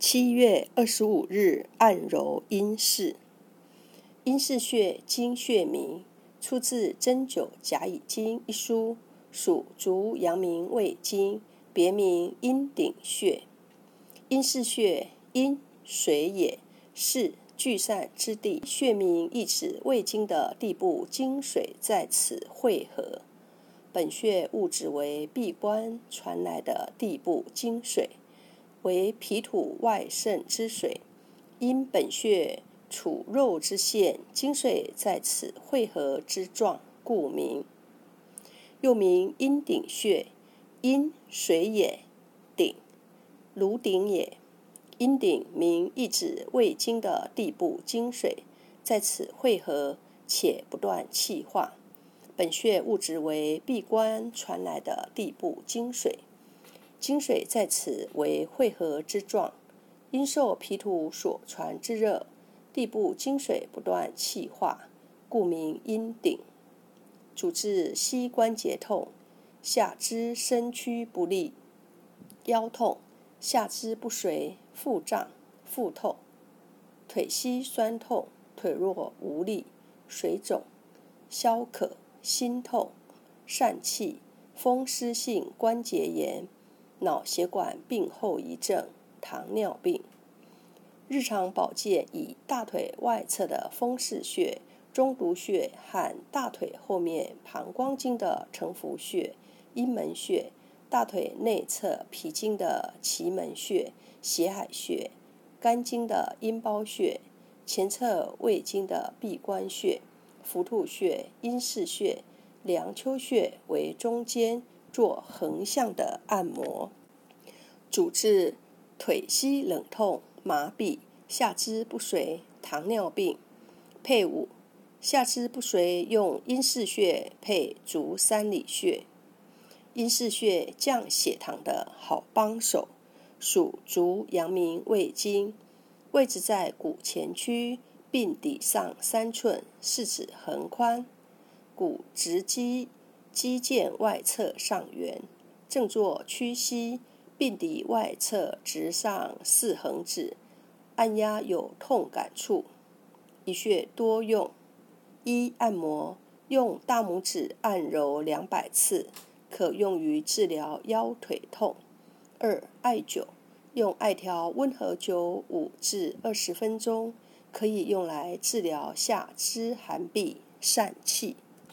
七月二十五日，按揉阴室。阴室穴，经穴名，出自《针灸甲乙经》一书，属足阳明胃经，别名阴顶穴。阴室穴，阴水也，是聚散之地。穴名意指胃经的地部经水在此汇合。本穴物质为闭关传来的地部经水。为脾土外渗之水，因本穴处肉之线，精水在此汇合之状，故名。又名阴顶穴，阴水也，顶炉顶也。阴顶名意指胃经的地部精水在此汇合，且不断气化。本穴物质为闭关传来的地部精水。精水在此为汇合之状，因受脾土所传之热，地部精水不断气化，故名阴顶。主治膝关节痛、下肢身躯不利、腰痛、下肢不遂、腹胀、腹痛、腿膝酸痛、腿弱无力、水肿、消渴、心痛、疝气、风湿性关节炎。脑血管病后遗症、糖尿病。日常保健以大腿外侧的风市穴、中毒穴和大腿后面膀胱经的承浮穴、阴门穴、大腿内侧脾经的奇门穴、血海穴、肝经的阴包穴、前侧胃经的闭关穴、伏兔穴、阴市穴、梁丘穴为中间。做横向的按摩，主治腿膝冷痛、麻痹、下肢不遂、糖尿病。配伍下肢不遂用阴市穴配足三里穴。阴市穴降血糖的好帮手，属足阳明胃经，位置在骨前区髌底上三寸，四指横宽，骨直肌。肌腱外侧上缘，正坐屈膝，并底外侧直上四横指，按压有痛感处。一穴多用：一、按摩，用大拇指按揉两百次，可用于治疗腰腿痛；二、艾灸，用艾条温和灸五至二十分钟，可以用来治疗下肢寒痹、疝气。